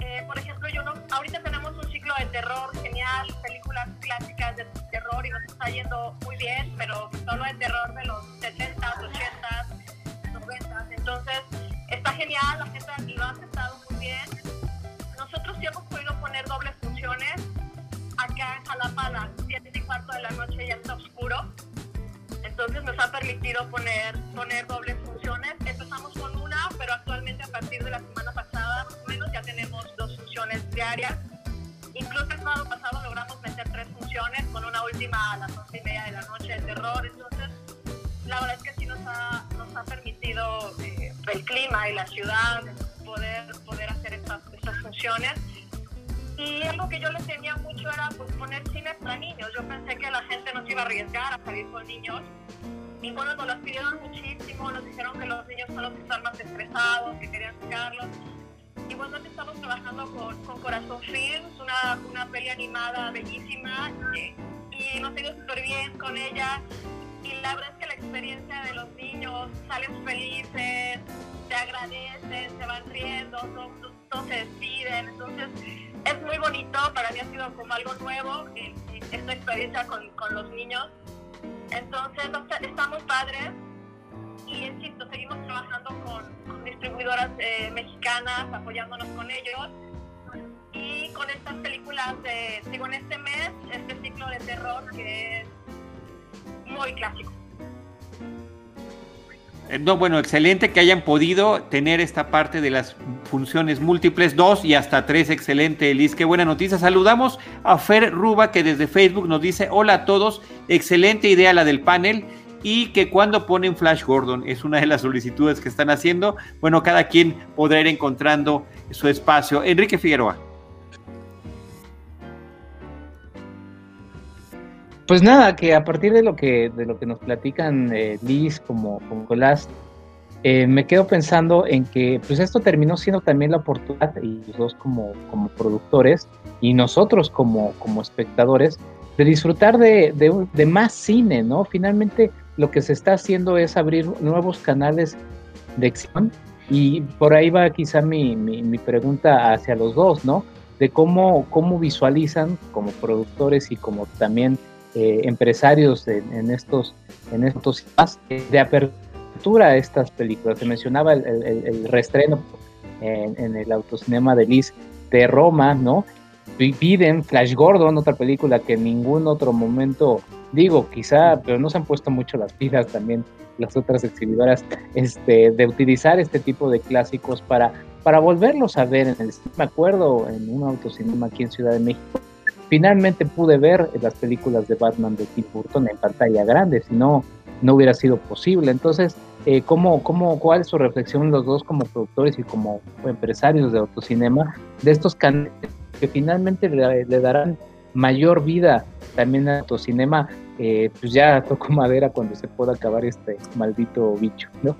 E: Eh, por ejemplo, yo no, ahorita tenemos un ciclo de terror genial, películas clásicas de terror y nos está yendo muy bien, pero solo de terror de los 70, 80, 90. Entonces, está genial, la gente lo ha aceptado muy bien. Nosotros sí hemos podido poner dobles. Acá en Jalapa a las 7 y cuarto de la noche ya está oscuro. Entonces nos ha permitido poner, poner dobles funciones. Empezamos con una, pero actualmente a partir de la semana pasada, más o menos, ya tenemos dos funciones diarias. Incluso el sábado pasado logramos meter tres funciones, con una última a las 11 y media de la noche de terror. Entonces, la verdad es que sí nos ha, nos ha permitido eh, el clima y la ciudad poder, poder hacer estas, estas funciones. Y algo que yo le temía mucho era pues, poner a salir con niños. Y bueno, nos las pidieron muchísimo, nos dijeron que los niños son los que están más estresados, que querían sacarlos. Igualmente estamos trabajando con, con Corazón Films, una, una peli animada bellísima, y, y nos ha ido súper bien con ella. Y la verdad es que la experiencia de los niños, salen felices, te agradecen, se van riendo, todos, todos se despiden. Entonces, es muy bonito, para mí ha sido como algo nuevo esta experiencia con, con, los niños. Entonces estamos padres y insisto, seguimos trabajando con, con distribuidoras eh, mexicanas, apoyándonos con ellos. Y con estas películas de, digo, en este mes, este ciclo de terror que es muy clásico.
A: No, bueno, excelente que hayan podido tener esta parte de las funciones múltiples, dos y hasta tres, excelente, Liz, qué buena noticia. Saludamos a Fer Ruba que desde Facebook nos dice, hola a todos, excelente idea la del panel y que cuando ponen Flash Gordon es una de las solicitudes que están haciendo. Bueno, cada quien podrá ir encontrando su espacio. Enrique Figueroa.
C: Pues nada, que a partir de lo que, de lo que nos platican eh, Liz como, como Colás, eh, me quedo pensando en que pues esto terminó siendo también la oportunidad, y los dos como, como productores, y nosotros como, como espectadores, de disfrutar de, de, de, más cine, ¿no? Finalmente lo que se está haciendo es abrir nuevos canales de acción, y por ahí va quizá mi, mi, mi pregunta hacia los dos, ¿no? De cómo, cómo visualizan como productores y como también eh, empresarios en, en, estos en estos de apertura a estas películas. Se mencionaba el, en, en, el autocinema de Liz de Roma, ¿no? Piden Flash Gordon, otra película que en ningún otro momento, digo, quizá, pero no se han puesto mucho las pilas también las otras exhibidoras este, de utilizar este tipo de clásicos para, para volverlos a ver en el me acuerdo en un autocinema aquí en Ciudad de México finalmente pude ver las películas de Batman de Tim Burton en pantalla grande, si no, no hubiera sido posible. Entonces, eh, ¿cómo, cómo, ¿cuál es su reflexión los dos como productores y como empresarios de autocinema de estos canales que finalmente le, darán mayor vida también al autocinema? Eh, pues ya tocó madera cuando se pueda acabar este maldito bicho, ¿no?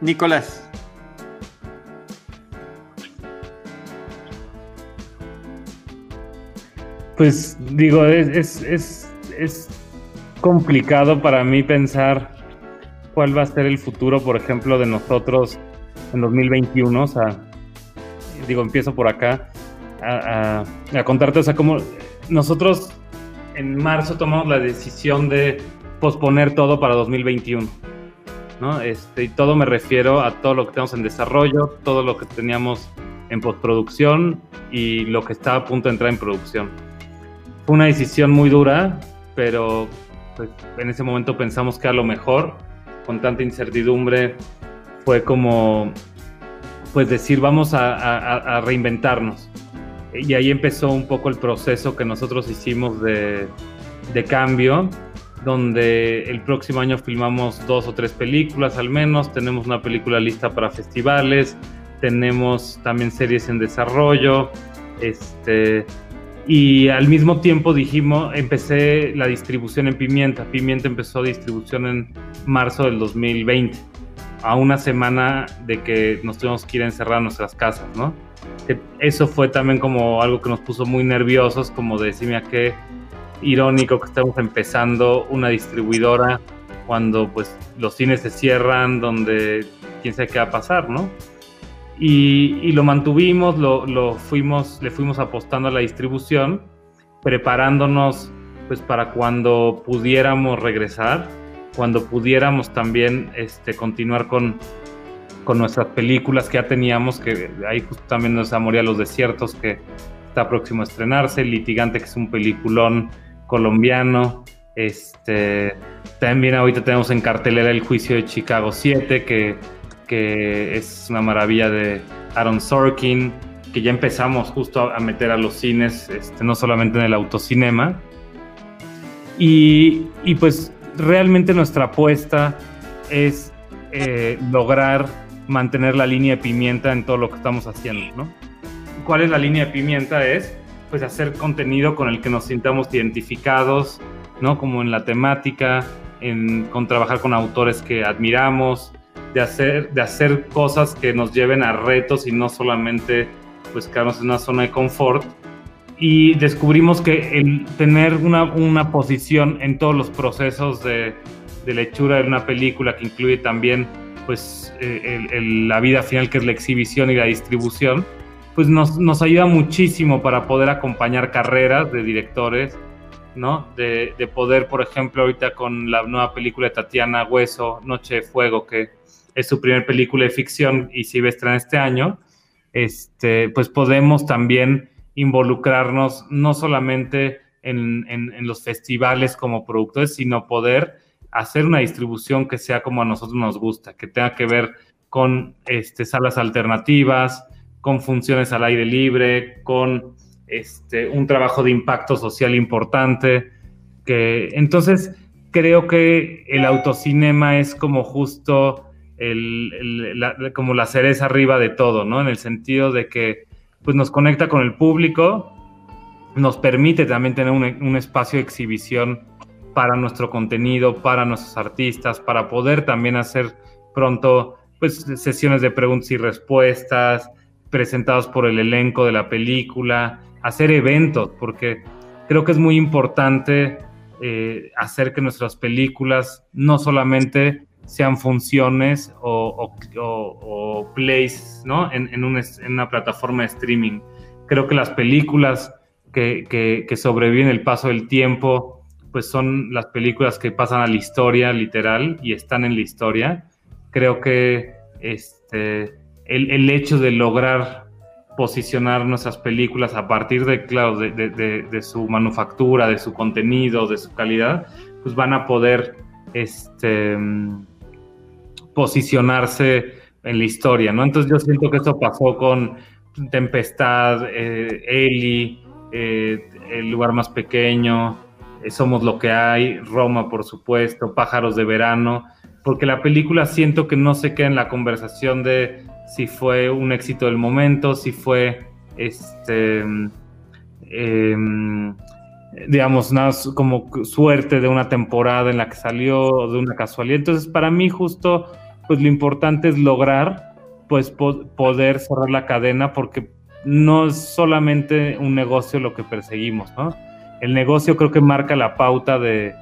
A: Nicolás.
F: Pues digo, es, es, es, complicado para mí pensar cuál va a ser el futuro, por ejemplo, de nosotros en 2021. O sea, digo, empiezo por acá a, a, contarte, o sea, como nosotros en marzo tomamos la decisión de posponer todo para 2021 ¿no? Este, y todo me refiero a todo lo que tenemos en desarrollo, todo lo que teníamos en postproducción y lo que está a punto de entrar en producción. Fue una decisión muy dura, pero pues, en ese momento pensamos que a lo mejor, con tanta incertidumbre, fue como pues decir, vamos a, reinventarnos. Y ahí empezó un poco el proceso que nosotros hicimos de, de cambio, donde el próximo año filmamos dos o tres películas al menos, tenemos una película lista para festivales, tenemos también series en desarrollo, este, y al mismo tiempo dijimos, empecé la distribución en Pimienta. Pimienta empezó distribución en marzo del 2020, a una semana de que nos tuvimos que ir a encerrar en nuestras casas, ¿no? Eso fue también como algo que nos puso muy nerviosos, como de decirme a qué irónico que estamos empezando una distribuidora cuando pues los cines se cierran, donde quién sabe qué va a pasar, ¿no? Y, lo mantuvimos, lo, fuimos, le fuimos apostando a la distribución, preparándonos pues para cuando pudiéramos regresar, cuando pudiéramos también este, continuar con, con nuestras películas que ya teníamos, que ahí justo también nos Amoría los Desiertos, que está próximo a estrenarse, Litigante, que es un peliculón colombiano, este, también ahorita tenemos en cartelera el juicio de Chicago 7, que que es una maravilla de Aaron Sorkin, que ya empezamos justo a meter a los cines, este, no solamente en el autocinema. Y, y pues realmente nuestra apuesta es eh, lograr mantener la línea de pimienta en todo lo que estamos haciendo, ¿no? ¿Cuál es la línea de pimienta? Es pues hacer contenido con el que nos sintamos identificados, ¿no? Como en la temática, en, con trabajar con autores que admiramos, de hacer, de hacer cosas que nos lleven a retos y no solamente pues quedarnos en una zona de confort. Y descubrimos que el tener una, una posición en todos los procesos de, de lectura de una película que incluye también pues eh, la vida final que es la exhibición y la distribución, pues nos, nos ayuda muchísimo para poder acompañar carreras de directores, ¿no? De, de, poder, por ejemplo, ahorita con la nueva película de Tatiana Hueso, Noche de Fuego, que es su primera película de ficción y si a este año, este, pues podemos también involucrarnos no solamente en, los festivales como productores, sino poder hacer una distribución que sea como a nosotros nos gusta, que tenga que ver con este, salas alternativas, con funciones al aire libre, con este, un trabajo de impacto social importante. Que, entonces, creo que el autocinema es como justo el, como la cereza arriba de todo, ¿no? En el sentido de que pues nos conecta con el público, nos permite también tener un, espacio de exhibición para nuestro contenido, para nuestros artistas, para poder también hacer pronto pues sesiones de preguntas y respuestas presentados por el elenco de la película, hacer eventos, porque creo que es muy importante eh, hacer que nuestras películas no solamente sean funciones o, plays ¿no? en, una plataforma de streaming. Creo que las películas que, sobreviven el paso del tiempo, pues son las películas que pasan a la historia literal y están en la historia. Creo que este, el, hecho de lograr posicionar nuestras películas a partir de, su manufactura, de su contenido, de su calidad, pues van a poder este, posicionarse en la historia, ¿no? Entonces yo siento que esto pasó con Tempestad, eh, Eli, eh, El lugar más pequeño, eh, Somos lo que hay, Roma, por supuesto, Pájaros de verano, porque la película siento que no se queda en la conversación de si fue un éxito del momento, si fue este em, digamos, nada como suerte de una temporada en la que salió o de una casualidad. Entonces, para mí justo pues lo importante es lograr pues poder cerrar la cadena porque no es solamente un negocio lo que perseguimos, ¿no? El negocio creo que marca la pauta de,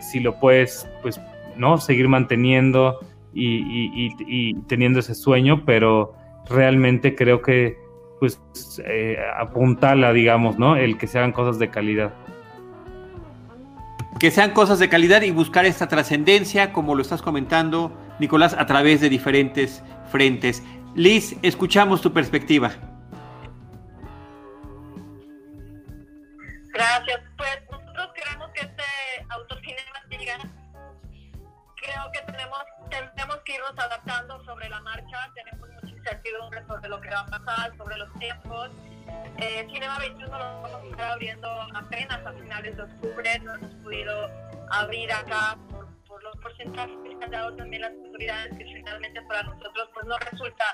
F: si lo puedes, pues, ¿no? Seguir manteniendo y, teniendo ese sueño, pero realmente creo que, pues, eh, apuntala, digamos, ¿no? El que se hagan cosas de calidad
A: que sean cosas de calidad y buscar esta trascendencia, como lo estás comentando, Nicolás, a través de diferentes frentes. Liz, escuchamos tu perspectiva.
E: Que irnos adaptando sobre la marcha. Tenemos mucha incertidumbre sobre lo que va a pasar, sobre los tiempos. Eh, Cinema 21 lo vamos a estar abriendo apenas a finales de octubre, no hemos podido abrir acá por, por los porcentajes que han dado también las autoridades, que finalmente para nosotros pues no resulta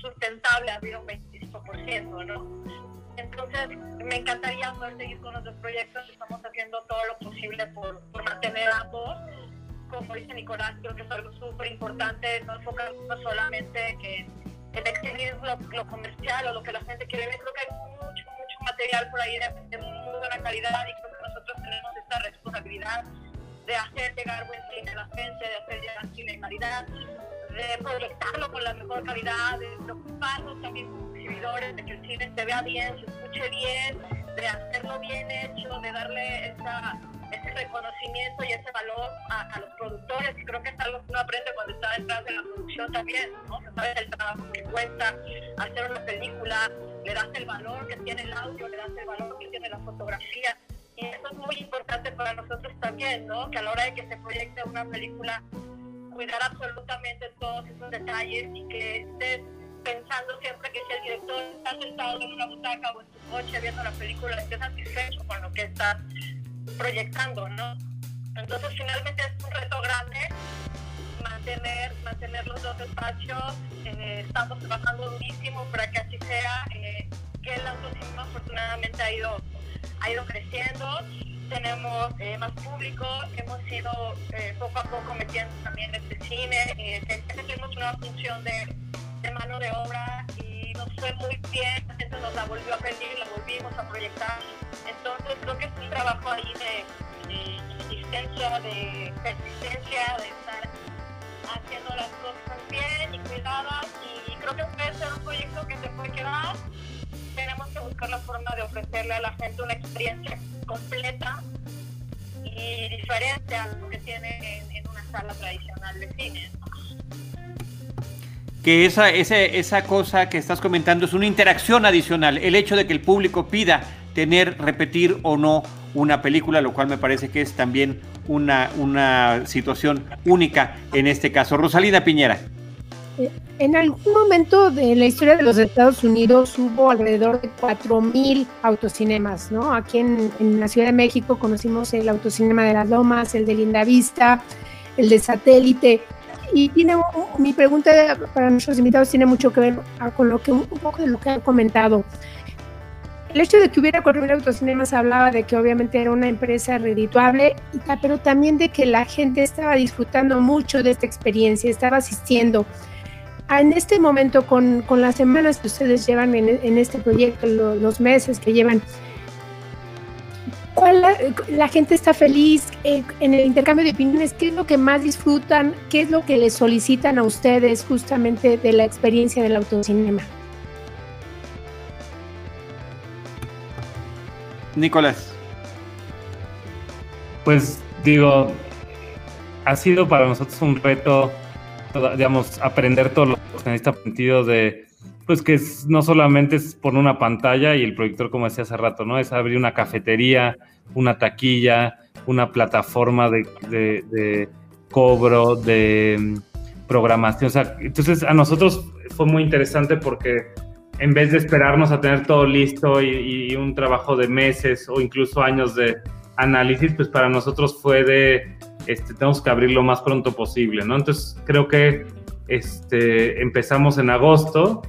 E: sustentable abrir un 25%, ¿no? Entonces, me encantaría poder seguir con nuestros proyectos. Estamos haciendo todo lo posible por, por mantener ambos. Como dice Nicolás, creo que es algo súper importante, no enfocarnos solamente en, en exhibir lo, comercial o lo que la gente quiere ver. Creo que hay mucho, mucho material por ahí de, de muy buena calidad y creo que nosotros tenemos esta responsabilidad de hacer llegar buen cine a la gente, de hacer llegar cine de calidad, de proyectarlo con la mejor calidad, de preocuparnos también como exhibidores, de que el cine se vea bien, se escuche bien, de hacerlo bien hecho, de darle esa, ese reconocimiento y ese valor a, a, los productores, que creo que es algo que uno aprende cuando está detrás de la producción también, ¿no? Se sabe el trabajo que cuesta hacer una película, le das el valor que tiene el audio, le das el valor que tiene la fotografía, y eso es muy importante para nosotros también, ¿no? Que a la hora de que se proyecte una película, cuidar absolutamente todos esos detalles y que estés pensando siempre que si el director está sentado en una butaca o en su coche viendo la película, esté satisfecho con lo que está proyectando, ¿no? Entonces finalmente es un reto grande mantener, mantener los dos espacios, eh, estamos trabajando durísimo para que así sea, eh, que el autocinema afortunadamente ha ido, ha ido creciendo, tenemos eh, más público, hemos ido eh, poco a poco metiendo también este cine, tenemos una función de, mano de obra y nos fue muy bien, la gente nos la volvió a pedir, la volvimos a proyectar, entonces creo que es un trabajo ahí de, de insistencia, de persistencia, de estar haciendo las cosas bien y cuidadas y creo que puede ser un proyecto que se puede quedar, tenemos que buscar la forma de ofrecerle a la gente una experiencia completa y diferente a lo que tiene en, en una sala tradicional de cine.
A: Que esa, esa, esa cosa que estás comentando es una interacción adicional, el hecho de que el público pida tener, repetir o no una película, lo cual me parece que es también una, una situación única en este caso. Rosalina Piñera.
D: En algún momento de la historia de los Estados Unidos hubo alrededor de 4.000 autocinemas, ¿no? Aquí en, en, la Ciudad de México conocimos el autocinema de las Lomas, el de Linda Vista, el de Satélite. Y tiene mi pregunta para nuestros invitados tiene mucho que ver con lo que un poco de lo que han comentado. El hecho de que hubiera 4.000 autocinemas hablaba de que obviamente era una empresa redituable, pero también de que la gente estaba disfrutando mucho de esta experiencia, estaba asistiendo en este momento, con, con, las semanas que ustedes llevan en, en este proyecto, lo, los meses que llevan, ¿cuál la, la gente está feliz eh, en el intercambio de opiniones? ¿Qué es lo que más disfrutan? ¿Qué es lo que les solicitan a ustedes justamente de la experiencia del autocinema?
A: Nicolás.
F: Pues digo, ha sido para nosotros un reto digamos, aprender todo lo que necesita sentido de, pues que es, no solamente es por una pantalla y el proyector, como decía hace rato, ¿no? Es abrir una cafetería, una taquilla, una plataforma de, cobro, de mm, programación. O sea, entonces a nosotros fue muy interesante porque en vez de esperarnos a tener todo listo y, y un trabajo de meses o incluso años de análisis, pues para nosotros fue de este, tenemos que abrir lo más pronto posible, ¿no? Entonces creo que este, empezamos en agosto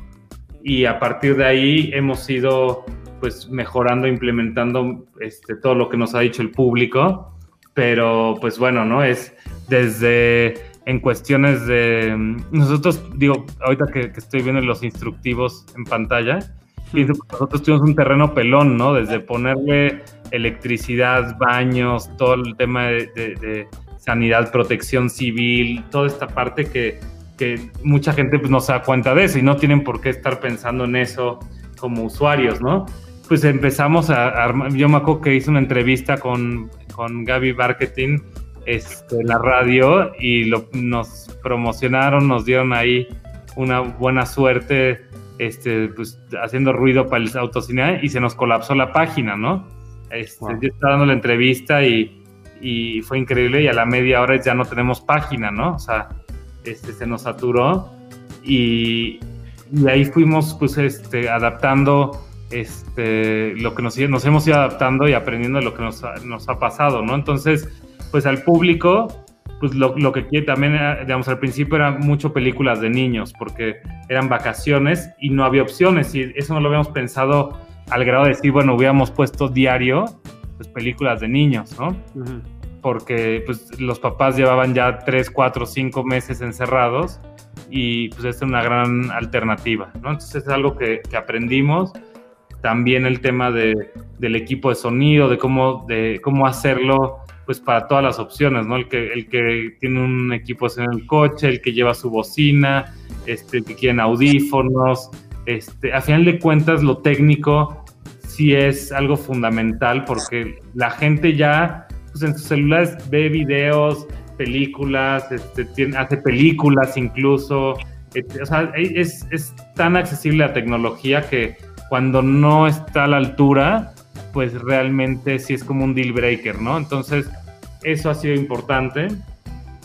F: y a partir de ahí hemos ido pues mejorando, implementando este, todo lo que nos ha dicho el público, pero pues bueno, ¿no? Es desde en cuestiones de nosotros, digo, ahorita que, que estoy viendo los instructivos en pantalla, que nosotros tuvimos un terreno pelón, ¿no? Desde ponerle electricidad, baños, todo el tema de, de, de sanidad, protección civil, toda esta parte que, que mucha gente pues, no se da cuenta de eso y no tienen por qué estar pensando en eso como usuarios, ¿no? Pues empezamos a armar, yo me acuerdo que hice una entrevista con, con Gaby Marketing este, en la radio y lo, nos promocionaron, nos dieron ahí una buena suerte este, pues, haciendo ruido para el autocine y se nos colapsó la página, ¿no? Este, wow. Yo estaba dando la entrevista y y fue increíble y a la media hora ya no tenemos página, ¿no? O sea, este, se nos saturó y, y ahí fuimos pues este, adaptando este, lo que nos, nos hemos ido adaptando y aprendiendo de lo que nos ha, nos ha pasado, ¿no? Entonces, pues al público, pues lo, lo, que quiere también, digamos, al principio eran mucho películas de niños, porque eran vacaciones y no había opciones, y eso no lo habíamos pensado al grado de decir, bueno, hubiéramos puesto diario, pues películas de niños, ¿no? Uh -huh. Porque pues los papás llevaban ya tres, cuatro, cinco meses encerrados y pues es una gran alternativa, ¿no? Entonces es algo que, que aprendimos también el tema de, del equipo de sonido, de cómo, de cómo hacerlo pues para todas las opciones, ¿no? El que, el que tiene un equipo en el coche, el que lleva su bocina, este, el que quieren audífonos, este, a final de cuentas lo técnico sí es algo fundamental porque la gente ya pues en sus celulares ve videos, películas, este, tiene, hace películas incluso, este, o sea, es, es tan accesible la tecnología que cuando no está a la altura, pues realmente sí es como un deal breaker, ¿no? Entonces, eso ha sido importante.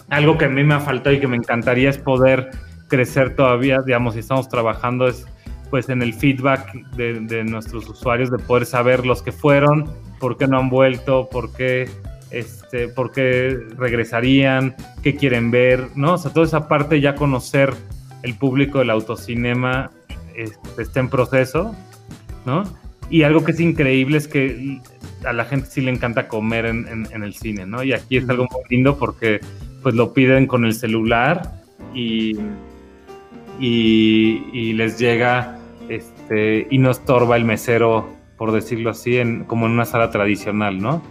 F: Algo que a mí me ha faltado y que me encantaría es poder crecer todavía, digamos, si estamos trabajando es pues en el feedback de, de nuestros usuarios, de poder saber los que fueron, por qué no han vuelto, por qué, este, por qué regresarían, qué quieren ver, ¿no? O sea, toda esa parte ya conocer el público del autocinema este, está en proceso, ¿no? Y algo que es increíble es que a la gente sí le encanta comer en, en, en, el cine, ¿no? Y aquí es algo muy lindo porque pues lo piden con el celular y, y, y les llega este, y no estorba el mesero, por decirlo así, en, como en una sala tradicional, ¿no?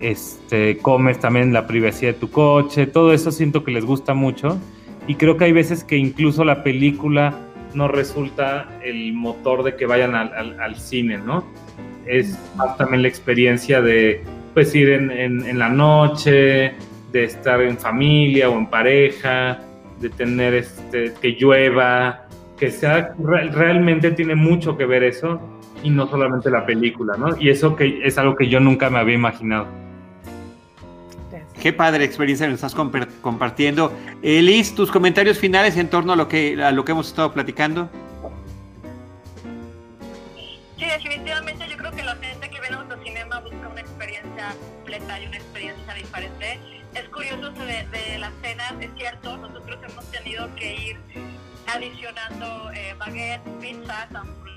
F: Este, comes también la privacidad de tu coche, todo eso siento que les gusta mucho y creo que hay veces que incluso la película no resulta el motor de que vayan al, al, al cine, ¿no? Es más también la experiencia de pues ir en, en, en, la noche, de estar en familia o en pareja, de tener este, que llueva, que sea, realmente tiene mucho que ver eso y no solamente la película, ¿no? Y eso que es algo que yo nunca me había imaginado.
A: Qué padre experiencia nos estás compartiendo. Elis, tus comentarios finales en torno a lo que, a lo que hemos estado platicando.
E: Sí, definitivamente yo creo que la gente que ve autocinema busca una experiencia completa y una experiencia diferente. Es curioso de, de las cenas, es cierto, nosotros hemos tenido que ir adicionando eh, baguettes, pizzas, hamburguesas,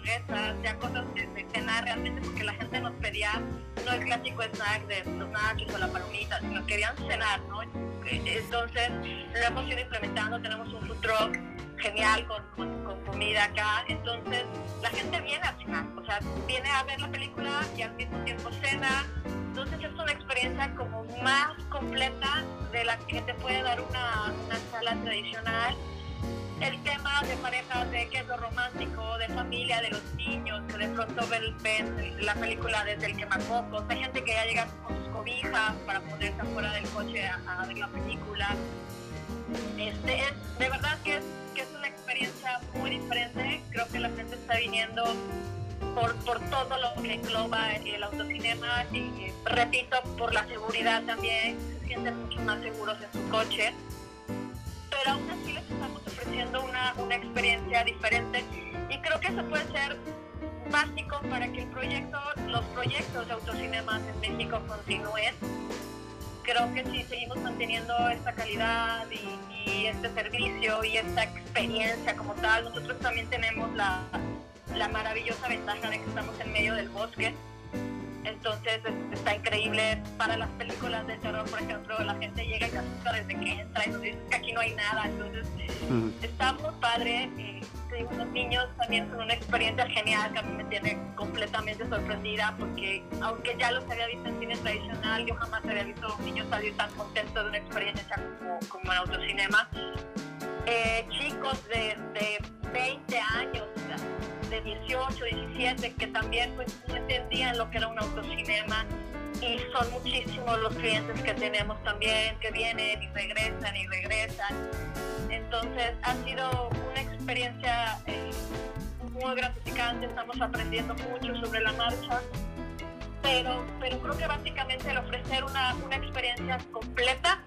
E: ya cosas de, de, cenar realmente porque la gente nos pedía no el clásico snack de los nachos o la palomita, sino querían cenar, ¿no? Entonces lo hemos ido implementando, tenemos un food truck genial con, con, con, comida acá, entonces la gente viene a cenar, o sea, viene a ver la película y al mismo tiempo cena, entonces es una experiencia como más completa de la que te puede dar una, una sala tradicional el tema de parejas, de que es lo romántico, de familia, de los niños, que de pronto ven, ven la película desde el quemacocos, hay gente que ya llega con sus cobijas para ponerse afuera del coche a, a ver la película. Este, es, de verdad que es, que es una experiencia muy diferente, creo que la gente está viniendo por, por todo lo que engloba el autocinema y, repito, por la seguridad también, se sienten mucho más seguros en su coche. Pero aún así les estamos ofreciendo una, una experiencia diferente. Y creo que eso puede ser básico para que el proyecto, los proyectos de autocinemas en México continúen. Creo que si seguimos manteniendo esta calidad y, y, este servicio y esta experiencia como tal, nosotros también tenemos la, la maravillosa ventaja de que estamos en medio del bosque entonces está increíble para las películas de terror, por ejemplo, la gente llega y se asusta desde que entra y nos dice que aquí no hay nada. Entonces está muy padre. Eh, los niños también son una experiencia genial que a mí me tiene completamente sorprendida porque aunque ya los había visto en cine tradicional, yo jamás había visto a los niños salir tan contentos de una experiencia como, como en autocinema. Eh, chicos de, de 20 años, de 18, 17, que también pues no entendían lo que era un autocinema y son muchísimos los clientes que tenemos también que vienen y regresan y regresan. Entonces ha sido una experiencia eh, muy gratificante, estamos aprendiendo mucho sobre la marcha, pero, pero creo que básicamente el ofrecer una, una experiencia completa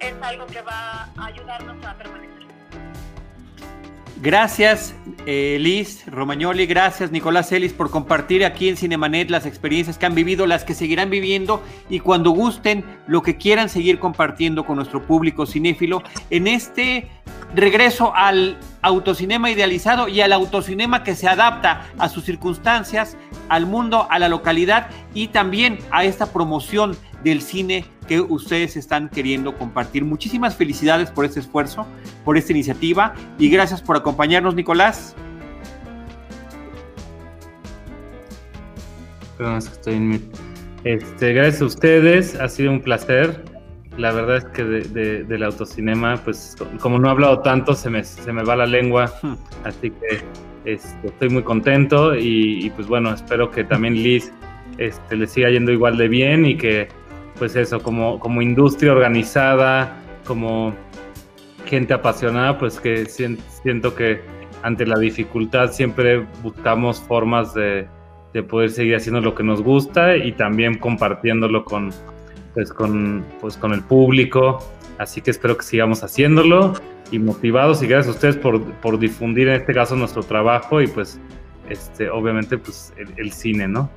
E: es algo que va a ayudarnos a permanecer.
A: Gracias, eh, Liz Romagnoli, gracias, Nicolás Ellis, por compartir aquí en Cinemanet las experiencias que han vivido, las que seguirán viviendo y cuando gusten, lo que quieran seguir compartiendo con nuestro público cinéfilo en este regreso al autocinema idealizado y al autocinema que se adapta a sus circunstancias, al mundo, a la localidad y también a esta promoción del cine que ustedes están queriendo compartir. Muchísimas felicidades por este esfuerzo, por esta iniciativa y gracias por acompañarnos, Nicolás.
F: Este, gracias a ustedes, ha sido un placer. La verdad es que del autocinema, pues como no he hablado tanto, se me, se me va la lengua, hmm. así que este, estoy muy contento y, pues bueno, espero que también Liz este, le siga yendo igual de bien y que pues eso, como, como industria organizada, como gente apasionada, pues que siento que ante la dificultad siempre buscamos formas de, poder seguir haciendo lo que nos gusta y también compartiéndolo con, pues con, pues con el público. Así que espero que sigamos haciéndolo y motivados y gracias a ustedes por, difundir en este caso nuestro trabajo y pues este, obviamente pues el cine, ¿no?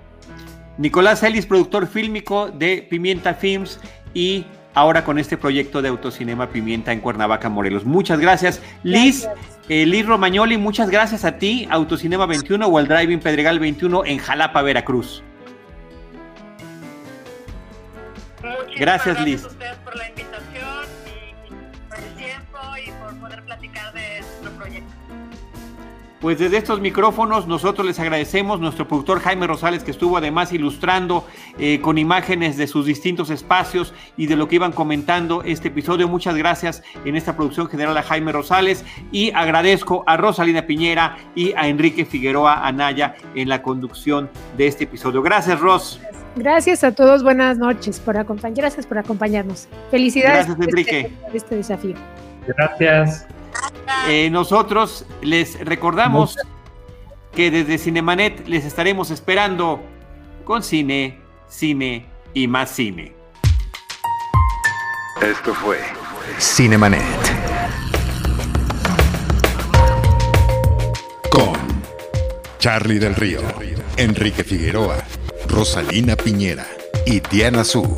A: Nicolás Ellis, productor fílmico de Pimienta Films y ahora con este proyecto de autocinema Pimienta en Cuernavaca, Morelos. Muchas gracias. Liz, eh, Liz Romagnoli, muchas gracias a ti, Autocinema 21 o el Driving Pedregal 21 en Jalapa, Veracruz. Gracias, Liz.
E: A ustedes por la invitación y por el tiempo y por poder platicar de nuestro proyecto.
A: Pues desde estos micrófonos nosotros les agradecemos, nuestro productor Jaime Rosales que estuvo además ilustrando eh, con imágenes de sus distintos espacios y de lo que iban comentando este episodio. Muchas gracias en esta producción general a Jaime Rosales y agradezco a Rosalina Piñera y a Enrique Figueroa Anaya en la conducción de este episodio. Gracias Ros.
D: Gracias a todos, buenas noches por acompañar, gracias por acompañarnos. Felicidades
A: gracias, Enrique.
D: por este desafío.
F: Gracias.
A: Eh, nosotros les recordamos que desde Cinemanet les estaremos esperando con cine, cine y más cine.
B: Esto fue Cinemanet. Con Charlie del Río, Enrique Figueroa, Rosalina Piñera y Diana Su.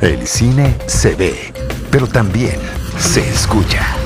B: El cine se ve, pero también se escucha.